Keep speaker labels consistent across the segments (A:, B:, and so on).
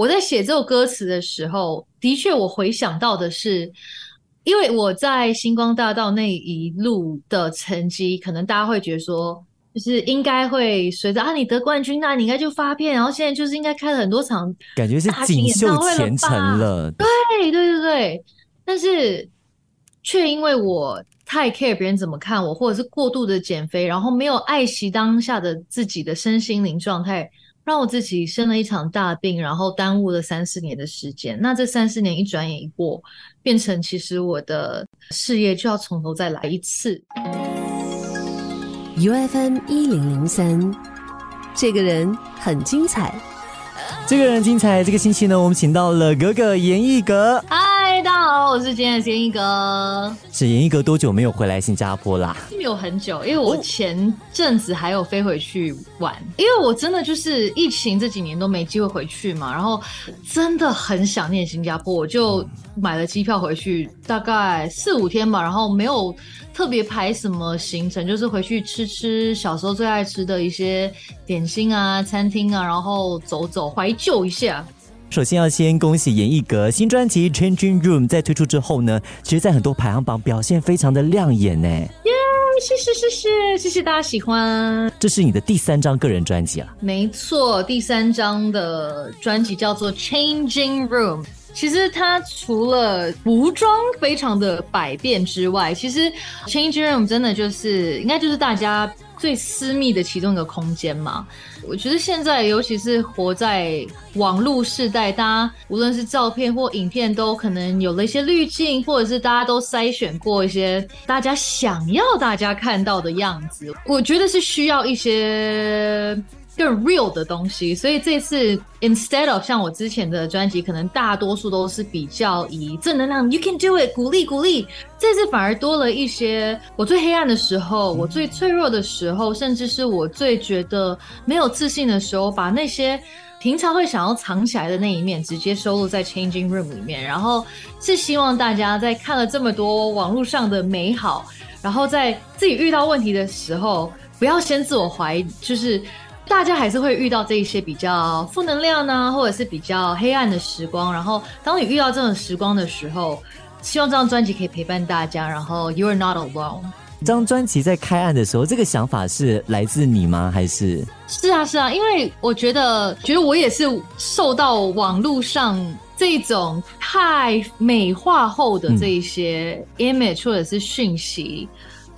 A: 我在写这首歌词的时候，的确我回想到的是，因为我在星光大道那一路的成绩，可能大家会觉得说，就是应该会随着啊你得冠军，那你应该就发片，然后现在就是应该开了很多场，
B: 感觉是锦绣前程了。
A: 对对对对，但是却因为我太 care 别人怎么看我，或者是过度的减肥，然后没有爱惜当下的自己的身心灵状态。让我自己生了一场大病，然后耽误了三四年的时间。那这三四年一转眼一过，变成其实我的事业就要从头再来一次。
C: U F M 一零零三，这个人很精彩，
B: 这个人精彩。这个星期呢，我们请到了格格严艺格。
A: 嗨，大家好，我是今天的严艺格。
B: 是严一格多久没有回来新加坡啦？
A: 没有很久，因为我前阵子还有飞回去玩，因为我真的就是疫情这几年都没机会回去嘛，然后真的很想念新加坡，我就买了机票回去，大概四五天吧，然后没有特别排什么行程，就是回去吃吃小时候最爱吃的一些点心啊、餐厅啊，然后走走怀旧一下。
B: 首先要先恭喜严艺格新专辑《Changing Room》在推出之后呢，其实，在很多排行榜表现非常的亮眼呢。耶，
A: 谢谢谢谢谢谢大家喜欢。
B: 这是你的第三张个人专辑啊？
A: 没错，第三张的专辑叫做《Changing Room》。其实它除了服装非常的百变之外，其实《Changing Room》真的就是应该就是大家。最私密的其中一个空间嘛，我觉得现在尤其是活在网络时代，大家无论是照片或影片，都可能有了一些滤镜，或者是大家都筛选过一些大家想要大家看到的样子。我觉得是需要一些。更 real 的东西，所以这次 instead of 像我之前的专辑，可能大多数都是比较以正能量，you can do it，鼓励鼓励。这次反而多了一些我最黑暗的时候，我最脆弱的时候，甚至是我最觉得没有自信的时候，把那些平常会想要藏起来的那一面，直接收录在 changing room 里面。然后是希望大家在看了这么多网络上的美好，然后在自己遇到问题的时候，不要先自我怀疑，就是。大家还是会遇到这一些比较负能量呢，或者是比较黑暗的时光。然后，当你遇到这种时光的时候，希望这张专辑可以陪伴大家。然后，You are not alone。
B: 这张专辑在开案的时候，这个想法是来自你吗？还是？
A: 是啊，是啊，因为我觉得，觉得我也是受到网络上这种太美化后的这一些 image 或者是讯息，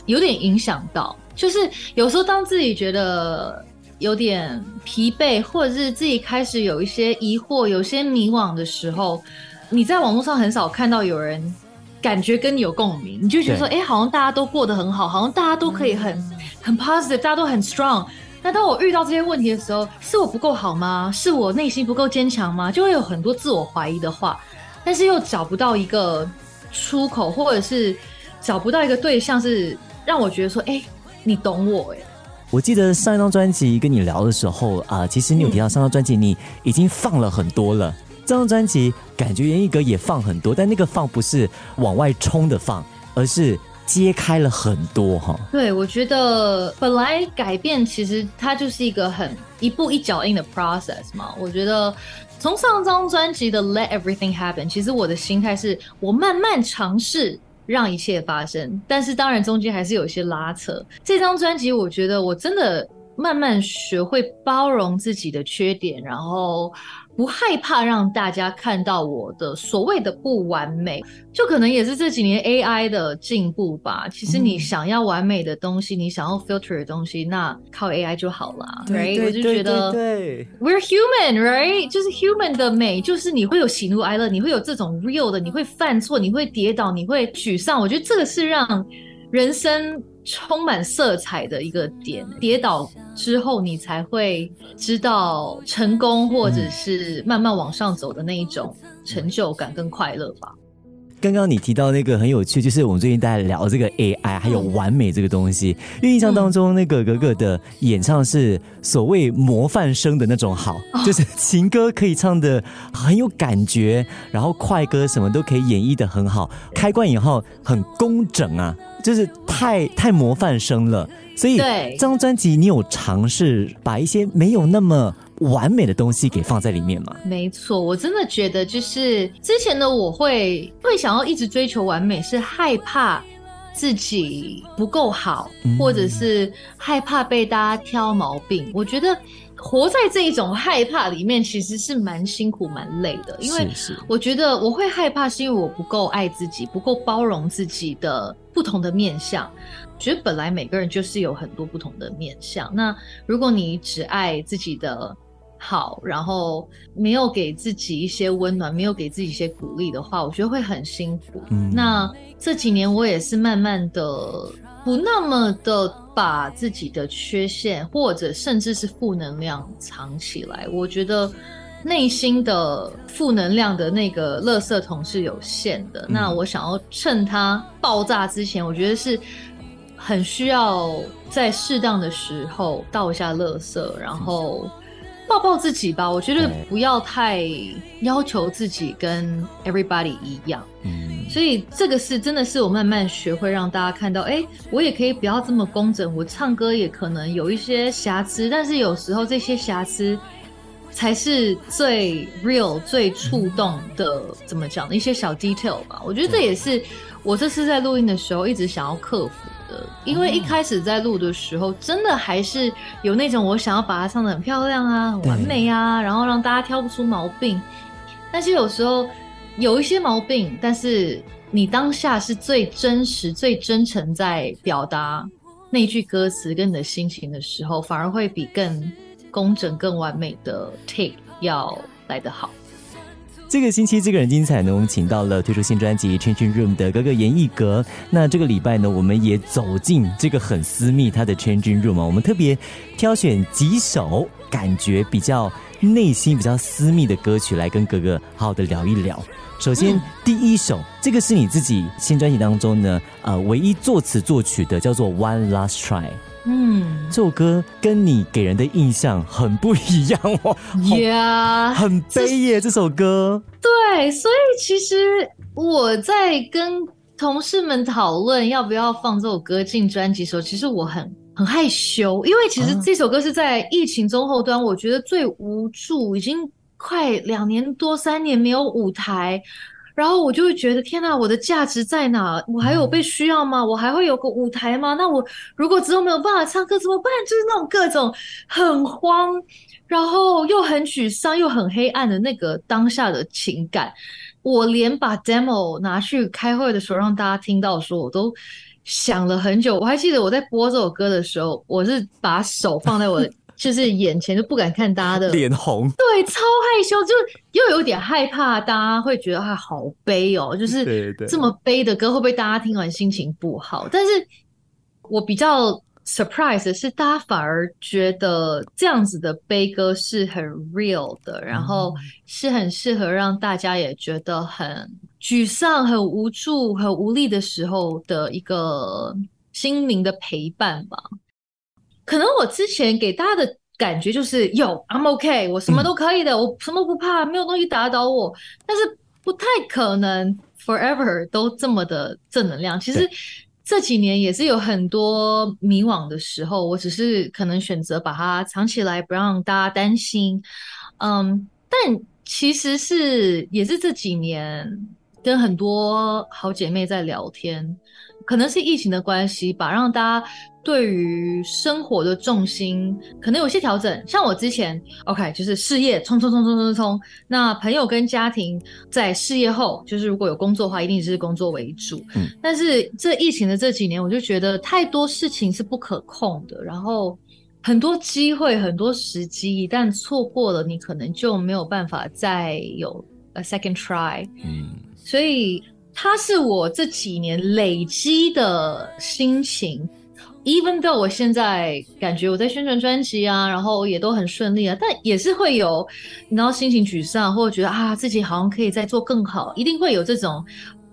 A: 有点影响到。就是有时候，当自己觉得。有点疲惫，或者是自己开始有一些疑惑、有些迷惘的时候，你在网络上很少看到有人感觉跟你有共鸣，你就觉得说，哎，好像大家都过得很好，好像大家都可以很很 positive，大家都很 strong。那当我遇到这些问题的时候，是我不够好吗？是我内心不够坚强吗？就会有很多自我怀疑的话，但是又找不到一个出口，或者是找不到一个对象，是让我觉得说，哎，你懂我，哎。
B: 我记得上一张专辑跟你聊的时候啊，其实你有提到上张专辑你已经放了很多了。这张专辑感觉严艺格也放很多，但那个放不是往外冲的放，而是揭开了很多哈。
A: 对，我觉得本来改变其实它就是一个很一步一脚印的 process 嘛。我觉得从上张专辑的 Let Everything Happen，其实我的心态是我慢慢尝试。让一切发生，但是当然中间还是有一些拉扯。这张专辑，我觉得我真的慢慢学会包容自己的缺点，然后。不害怕让大家看到我的所谓的不完美，就可能也是这几年 AI 的进步吧。其实你想要完美的东西，你想要 filter 的东西，那靠 AI 就好了。
B: 对，
A: 我就觉得
B: 对
A: ，We're human，right？就是 human 的美，就是你会有喜怒哀乐，你会有这种 real 的，你会犯错，你会跌倒，你会沮丧。我觉得这个是让人生。充满色彩的一个点，跌倒之后你才会知道成功，或者是慢慢往上走的那一种成就感跟快乐吧。
B: 刚刚你提到那个很有趣，就是我们最近在聊这个 AI 还有完美这个东西。印象当中，那个格格的演唱是所谓模范生的那种好，就是情歌可以唱的很有感觉，然后快歌什么都可以演绎的很好，开关以后很工整啊。就是太太模范生了，所以这张专辑你有尝试把一些没有那么完美的东西给放在里面吗？
A: 没错，我真的觉得就是之前的我会会想要一直追求完美，是害怕自己不够好，或者是害怕被大家挑毛病。我觉得活在这一种害怕里面，其实是蛮辛苦、蛮累的。因为我觉得我会害怕，是因为我不够爱自己，不够包容自己的不同的面相。觉得本来每个人就是有很多不同的面相。那如果你只爱自己的好，然后没有给自己一些温暖，没有给自己一些鼓励的话，我觉得会很辛苦。那这几年我也是慢慢的不那么的把自己的缺陷或者甚至是负能量藏起来。我觉得内心的负能量的那个垃圾桶是有限的。那我想要趁它爆炸之前，我觉得是。很需要在适当的时候倒一下垃圾，然后抱抱自己吧。我觉得不要太要求自己跟 everybody 一样。嗯，所以这个是真的是我慢慢学会让大家看到，哎，我也可以不要这么工整。我唱歌也可能有一些瑕疵，但是有时候这些瑕疵才是最 real、最触动的。怎么讲的？一些小 detail 吧。我觉得这也是我这次在录音的时候一直想要克服的。因为一开始在录的时候，真的还是有那种我想要把它唱的很漂亮啊、很完美啊，然后让大家挑不出毛病。但是有时候有一些毛病，但是你当下是最真实、最真诚在表达那句歌词跟你的心情的时候，反而会比更工整、更完美的 take 要来得好。
B: 这个星期这个人精彩呢，我们请到了推出新专辑《Changing Room》的哥哥严艺格。那这个礼拜呢，我们也走进这个很私密他的 Changing Room 啊，我们特别挑选几首感觉比较内心比较私密的歌曲来跟哥哥好好的聊一聊。首先第一首，这个是你自己新专辑当中呢，呃，唯一作词作曲的，叫做《One Last Try》。嗯，这首歌跟你给人的印象很不一样哦，
A: 呀，
B: 很悲耶，这首歌。
A: 对，所以其实我在跟同事们讨论要不要放这首歌进专辑的时候，其实我很很害羞，因为其实这首歌是在疫情中后端，我觉得最无助，已经快两年多三年没有舞台。然后我就会觉得天哪，我的价值在哪？我还有被需要吗？我还会有个舞台吗？那我如果之后没有办法唱歌怎么办？就是那种各种很慌，然后又很沮丧，又很黑暗的那个当下的情感。我连把 demo 拿去开会的时候让大家听到的时候，我都想了很久。我还记得我在播这首歌的时候，我是把手放在我的。就是眼前就不敢看大家的
B: 脸红，
A: 对，超害羞，就又有点害怕，大家会觉得他好悲哦，就是这么悲的歌会不会大家听完心情不好？但是我比较 surprise 的是，大家反而觉得这样子的悲歌是很 real 的，然后是很适合让大家也觉得很沮丧、很无助、很无力的时候的一个心灵的陪伴吧。可能我之前给大家的感觉就是有 I'm OK，我什么都可以的，我什么不怕，没有东西打倒我。但是不太可能 forever 都这么的正能量。其实这几年也是有很多迷惘的时候，我只是可能选择把它藏起来，不让大家担心。嗯，但其实是也是这几年跟很多好姐妹在聊天，可能是疫情的关系吧，让大家。对于生活的重心可能有些调整，像我之前，OK，就是事业冲冲冲冲冲冲，那朋友跟家庭在事业后，就是如果有工作的话，一定是工作为主。嗯，但是这疫情的这几年，我就觉得太多事情是不可控的，然后很多机会、很多时机，一旦错过了，你可能就没有办法再有 a second try。嗯，所以它是我这几年累积的心情。Even though 我现在感觉我在宣传专辑啊，然后也都很顺利啊，但也是会有，然后心情沮丧，或者觉得啊自己好像可以再做更好，一定会有这种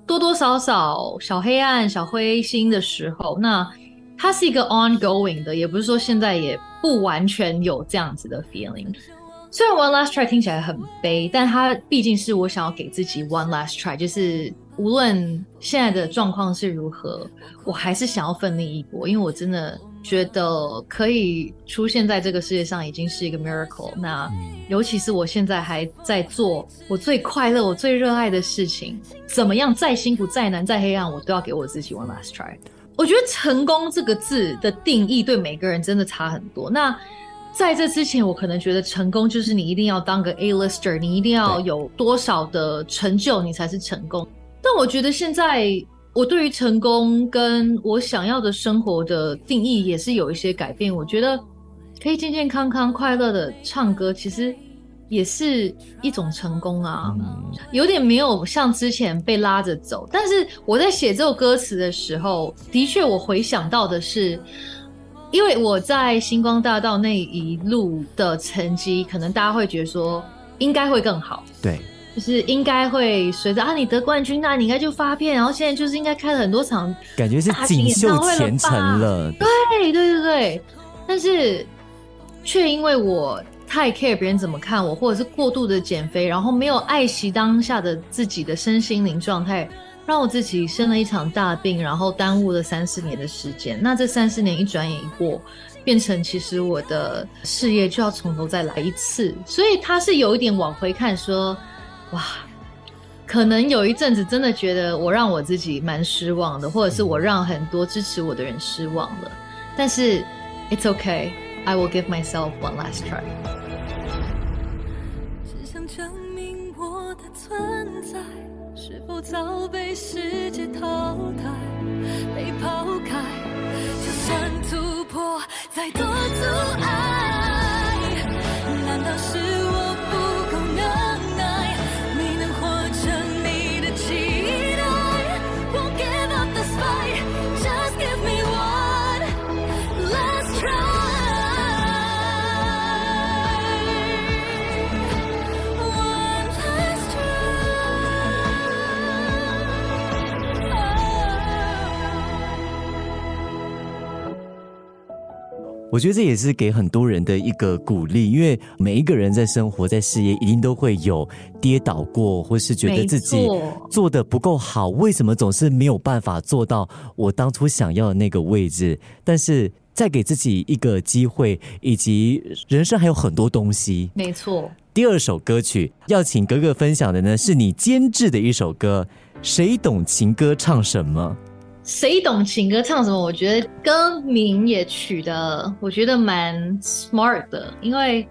A: 多多少少小黑暗、小灰心的时候。那它是一个 ongoing 的，也不是说现在也不完全有这样子的 feeling。虽然 one last try 听起来很悲，但它毕竟是我想要给自己 one last try，就是。无论现在的状况是如何，我还是想要奋力一搏，因为我真的觉得可以出现在这个世界上已经是一个 miracle。那尤其是我现在还在做我最快乐、我最热爱的事情，怎么样再辛苦、再难、再黑暗，我都要给我自己 one last try。我觉得成功这个字的定义对每个人真的差很多。那在这之前，我可能觉得成功就是你一定要当个 A-lister，你一定要有多少的成就，你才是成功。但我觉得现在我对于成功跟我想要的生活的定义也是有一些改变。我觉得可以健健康康、快乐的唱歌，其实也是一种成功啊。有点没有像之前被拉着走，但是我在写这首歌词的时候，的确我回想到的是。因为我在星光大道那一路的成绩，可能大家会觉得说应该会更好，
B: 对，
A: 就是应该会随着啊你得冠军，那你应该就发片，然后现在就是应该开了很多场，
B: 感觉是锦绣前程了，
A: 对对对对，但是却因为我太 care 别人怎么看我，或者是过度的减肥，然后没有爱惜当下的自己的身心灵状态。让我自己生了一场大病，然后耽误了三四年的时间。那这三四年一转眼一过，变成其实我的事业就要从头再来一次。所以他是有一点往回看，说哇，可能有一阵子真的觉得我让我自己蛮失望的，或者是我让很多支持我的人失望了。但是 it's okay, I will give myself one last try。只想证明我的存在。是否早被世界淘汰，被抛开？就算突破再多阻碍，难道是我
B: 觉得这也是给很多人的一个鼓励，因为每一个人在生活在事业，一定都会有跌倒过，或是觉得自己做的不够好，为什么总是没有办法做到我当初想要的那个位置？但是再给自己一个机会，以及人生还有很多东西。
A: 没错。
B: 第二首歌曲要请格格分享的呢，是你监制的一首歌，谁懂情歌唱什么？
A: 谁懂情歌唱什么？我觉得歌名也取得，我觉得蛮 smart 的，因为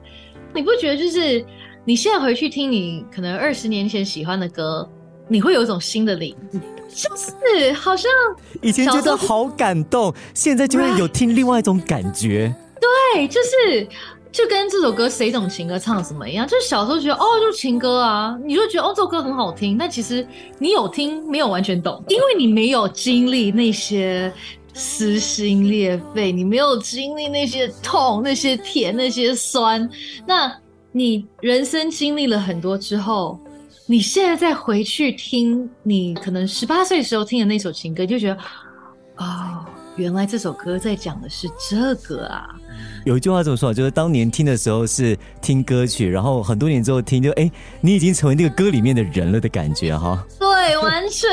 A: 你不觉得就是你现在回去听你可能二十年前喜欢的歌，你会有一种新的领悟，就是好像
B: 以前觉得好感动，现在就会有听另外一种感觉。
A: 对，就是。就跟这首歌《谁懂情歌唱什么》一样，就是小时候觉得哦，就情歌啊，你就觉得哦，这首歌很好听。但其实你有听，没有完全懂，因为你没有经历那些撕心裂肺，你没有经历那些痛、那些甜、那些酸。那你人生经历了很多之后，你现在再回去听你可能十八岁时候听的那首情歌，就觉得哦，原来这首歌在讲的是这个啊。
B: 有一句话怎么说？就是当年听的时候是听歌曲，然后很多年之后听，就哎，你已经成为那个歌里面的人了的感觉哈。
A: 对，完全。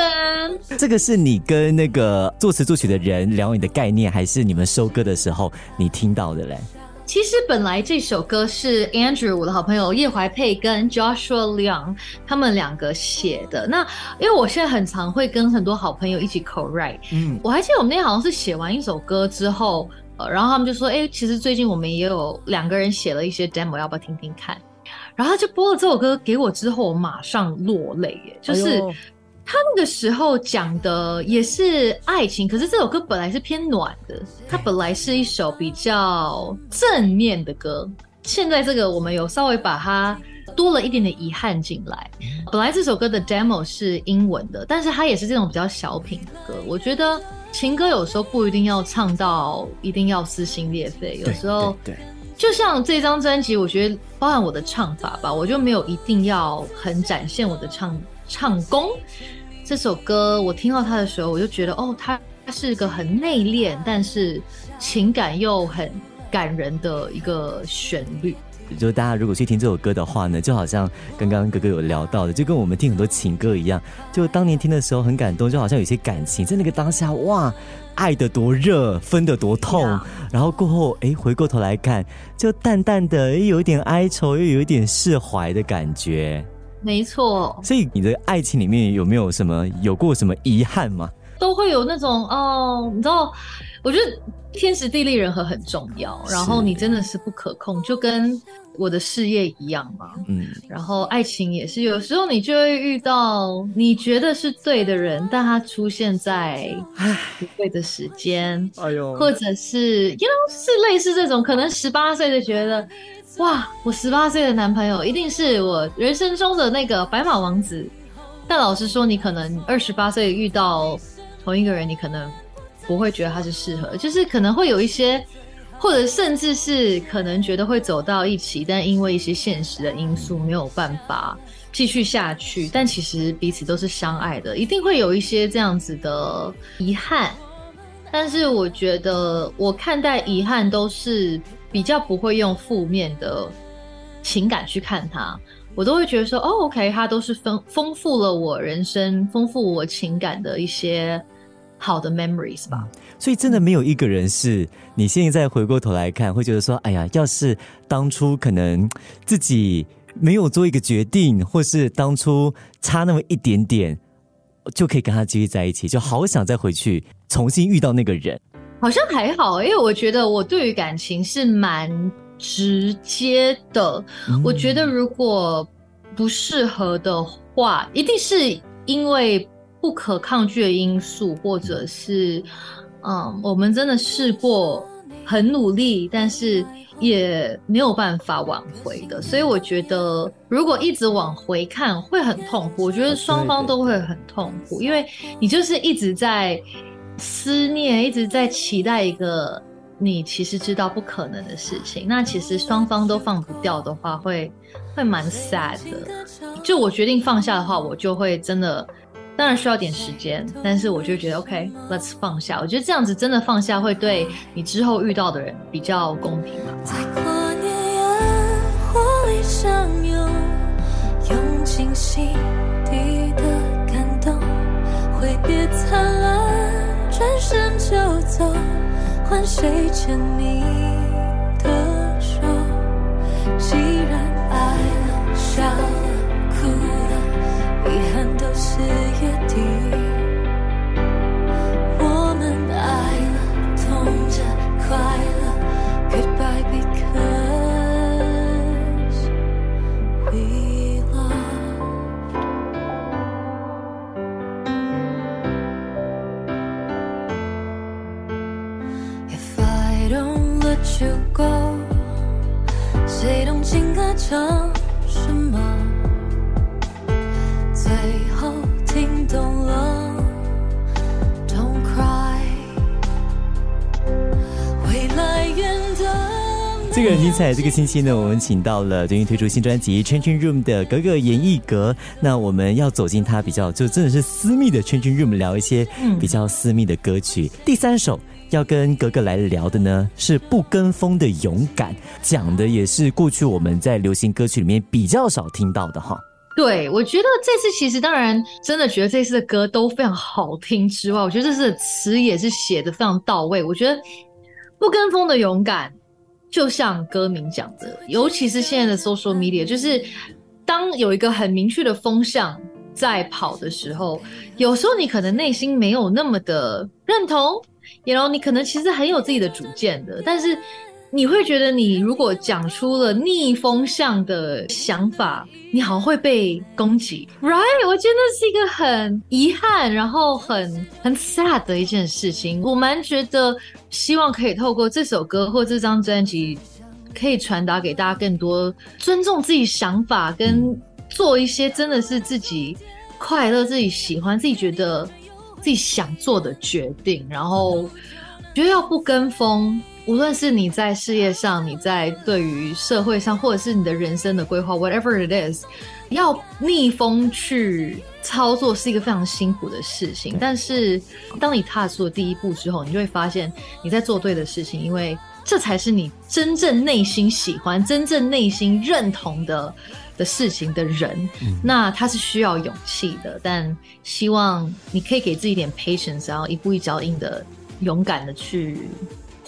B: 这个是你跟那个作词作曲的人聊你的概念，还是你们收歌的时候你听到的嘞？
A: 其实本来这首歌是 Andrew 我的好朋友叶怀佩跟 Joshua Liang 他们两个写的。那因为我现在很常会跟很多好朋友一起 co write，嗯，我还记得我们那天好像是写完一首歌之后。呃，然后他们就说：“哎，其实最近我们也有两个人写了一些 demo，要不要听听看？”然后他就播了这首歌给我之后，我马上落泪。耶，就是他那个时候讲的也是爱情，可是这首歌本来是偏暖的，它本来是一首比较正面的歌。现在这个我们有稍微把它多了一点点遗憾进来。本来这首歌的 demo 是英文的，但是它也是这种比较小品的歌。我觉得。情歌有时候不一定要唱到一定要撕心裂肺，有时候
B: 对，
A: 就像这张专辑，我觉得包含我的唱法吧，我就没有一定要很展现我的唱唱功。这首歌我听到它的时候，我就觉得哦，它是个很内敛，但是情感又很感人的一个旋律。
B: 就大家如果去听这首歌的话呢，就好像刚刚哥哥有聊到的，就跟我们听很多情歌一样，就当年听的时候很感动，就好像有些感情在那个当下，哇，爱的多热，分的多痛，然后过后哎，回过头来看，就淡淡的，又有一点哀愁，又有一点释怀的感觉。
A: 没错。
B: 所以你的爱情里面有没有什么有过什么遗憾吗？
A: 都会有那种哦，你知道，我觉得天时地利人和很重要。然后你真的是不可控，就跟我的事业一样嘛。嗯。然后爱情也是，有时候你就会遇到你觉得是对的人，但他出现在不对的时间。哎呦。或者是，you know，是类似这种，可能十八岁就觉得，哇，我十八岁的男朋友一定是我人生中的那个白马王子。但老实说，你可能二十八岁遇到。同一个人，你可能不会觉得他是适合，就是可能会有一些，或者甚至是可能觉得会走到一起，但因为一些现实的因素没有办法继续下去。但其实彼此都是相爱的，一定会有一些这样子的遗憾。但是我觉得，我看待遗憾都是比较不会用负面的情感去看它，我都会觉得说，哦，OK，它都是丰丰富了我人生、丰富我情感的一些。好的 memories 吧，
B: 所以真的没有一个人是你现在回过头来看会觉得说，哎呀，要是当初可能自己没有做一个决定，或是当初差那么一点点，就可以跟他继续在一起，就好想再回去重新遇到那个人。
A: 好像还好，因为我觉得我对于感情是蛮直接的。我觉得如果不适合的话，一定是因为。不可抗拒的因素，或者是，嗯，我们真的试过很努力，但是也没有办法挽回的。所以我觉得，如果一直往回看，会很痛苦。我觉得双方都会很痛苦，因为你就是一直在思念，一直在期待一个你其实知道不可能的事情。那其实双方都放不掉的话，会会蛮 sad 的。就我决定放下的话，我就会真的。当然需要点时间，但是我就觉得 OK，Let's 放下。我觉得这样子真的放下，会对你之后遇到的人比较公平吧。在过年烟火里相拥，用尽心底的感动，挥别灿烂，转身就走，换谁牵你的手？既然是约定，我们爱了，痛着，快乐。Goodbye because we love. If I don't let you go，谁动情歌唱？个很精彩。这个星期呢，我们请到了最近推出新专辑《Changing Room》的格格演艺格。那我们要走进他比较就真的是私密的 Changing Room，聊一些比较私密的歌曲。第三首要跟格格来聊的呢，是不跟风的勇敢，讲的也是过去我们在流行歌曲里面比较少听到的哈。对，我觉得这次其实当然真的觉得这次的歌都非常好听之外，我觉得这次的词也是写的非常到位。我觉得不跟风的勇敢。就像歌名讲的，尤其是现在的 social media，就是当有一个很明确的风向在跑的时候，有时候你可能内心没有那么的认同，然后你可能其实很有自己的主见的，但是。你会觉得，你如果讲出了逆风向的想法，你好会被攻击，right？我觉得是一个很遗憾，然后很很 sad 的一件事情。我蛮觉得，希望可以透过这首歌或这张专辑，可以传达给大家更多尊重自己想法，跟做一些真的是自己快乐、自己喜欢、自己觉得自己想做的决定。然后，觉得要不跟风。无论是你在事业上，你在对于社会上，或者是你的人生的规划，whatever it is，要逆风去操作是一个非常辛苦的事情。但是，当你踏出了第一步之后，你就会发现你在做对的事情，因为这才是你真正内心喜欢、真正内心认同的的事情的人。那他是需要勇气的，但希望你可以给自己一点 patience，然后一步一脚印的勇敢的去。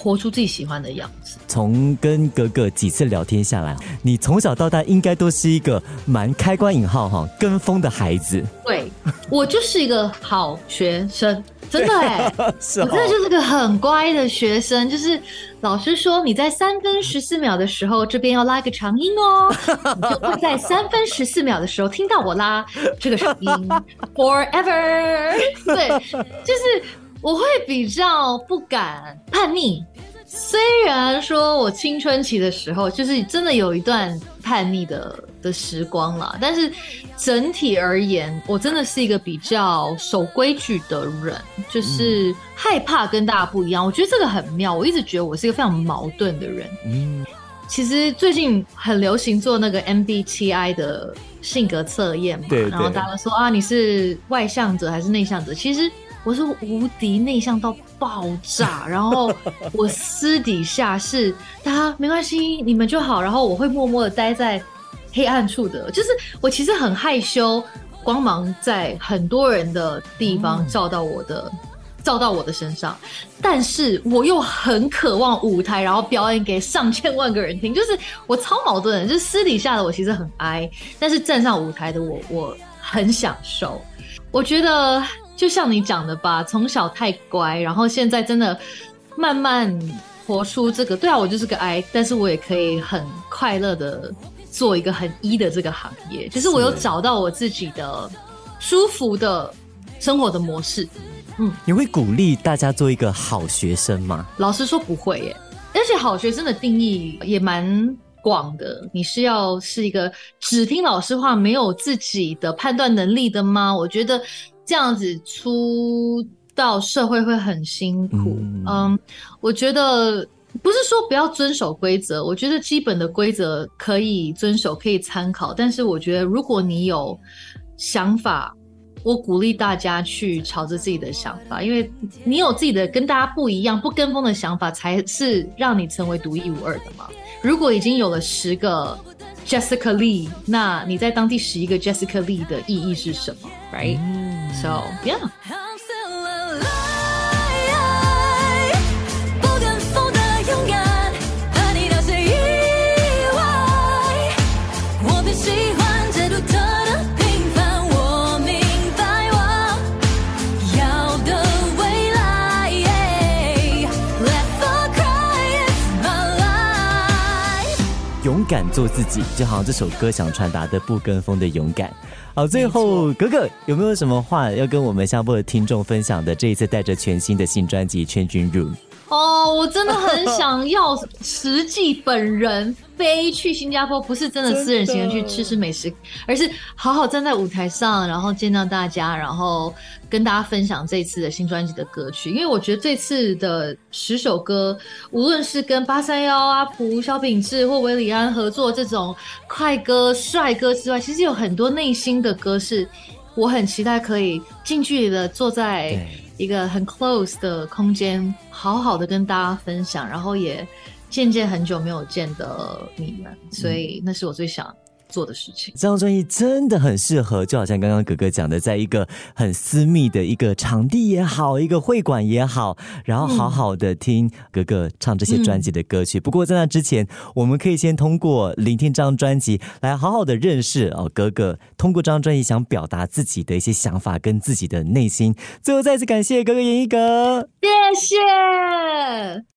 A: 活出自己喜欢的样子。
B: 从跟哥哥几次聊天下来，你从小到大应该都是一个蛮开关引号哈跟风的孩子。
A: 对，我就是一个好学生，真的 哎，我真的就是个很乖的学生。就是老师说你在三分十四秒的时候这边要拉一个长音哦，你就会在三分十四秒的时候听到我拉这个长音 forever。对，就是。我会比较不敢叛逆，虽然说我青春期的时候就是真的有一段叛逆的的时光了，但是整体而言，我真的是一个比较守规矩的人，就是害怕跟大家不一样。我觉得这个很妙，我一直觉得我是一个非常矛盾的人。嗯，其实最近很流行做那个 MBTI 的性格测验嘛，然后大家说啊，你是外向者还是内向者？其实。我是无敌内向到爆炸，然后我私底下是大家没关系，你们就好，然后我会默默的待在黑暗处的，就是我其实很害羞，光芒在很多人的地方照到我的，照到我的身上，但是我又很渴望舞台，然后表演给上千万个人听，就是我超矛盾，就是私底下的我其实很哀，但是站上舞台的我我很享受，我觉得。就像你讲的吧，从小太乖，然后现在真的慢慢活出这个。对啊，我就是个 I，但是我也可以很快乐的做一个很 E 的这个行业。就是我有找到我自己的舒服的生活的模式。
B: 嗯，你会鼓励大家做一个好学生吗？
A: 老实说不会耶，而且好学生的定义也蛮广的。你是要是一个只听老师话，没有自己的判断能力的吗？我觉得。这样子出到社会会很辛苦，嗯，我觉得不是说不要遵守规则，我觉得基本的规则可以遵守，可以参考。但是我觉得如果你有想法，我鼓励大家去朝着自己的想法，因为你有自己的跟大家不一样、不跟风的想法，才是让你成为独一无二的嘛。如果已经有了十个。Jessica Lee，那你在当第十一个 Jessica Lee 的意义是什么 So yeah.
B: 敢做自己，就好像这首歌想传达的不跟风的勇敢。好，最后格格有没有什么话要跟我们下播的听众分享的？这一次带着全新的新专辑《Changing Room》。
A: 哦，我真的很想要实际本人飞去新加坡，不是真的私人行程去吃吃美食，而是好好站在舞台上，然后见到大家，然后跟大家分享这次的新专辑的歌曲。因为我觉得这次的十首歌，无论是跟八三幺、阿普、萧秉治或韦礼安合作这种快歌、帅哥之外，其实有很多内心的歌是我很期待可以近距离的坐在。一个很 close 的空间，好好的跟大家分享，然后也见见很久没有见的你们，所以那是我最想。做的事情，
B: 这张专辑真的很适合，就好像刚刚哥哥讲的，在一个很私密的一个场地也好，一个会馆也好，然后好好的听哥哥唱这些专辑的歌曲。不过在那之前，我们可以先通过聆听这张专辑，来好好的认识哦哥哥。通过这张专辑，想表达自己的一些想法跟自己的内心。最后再次感谢哥哥严一格，
A: 谢谢。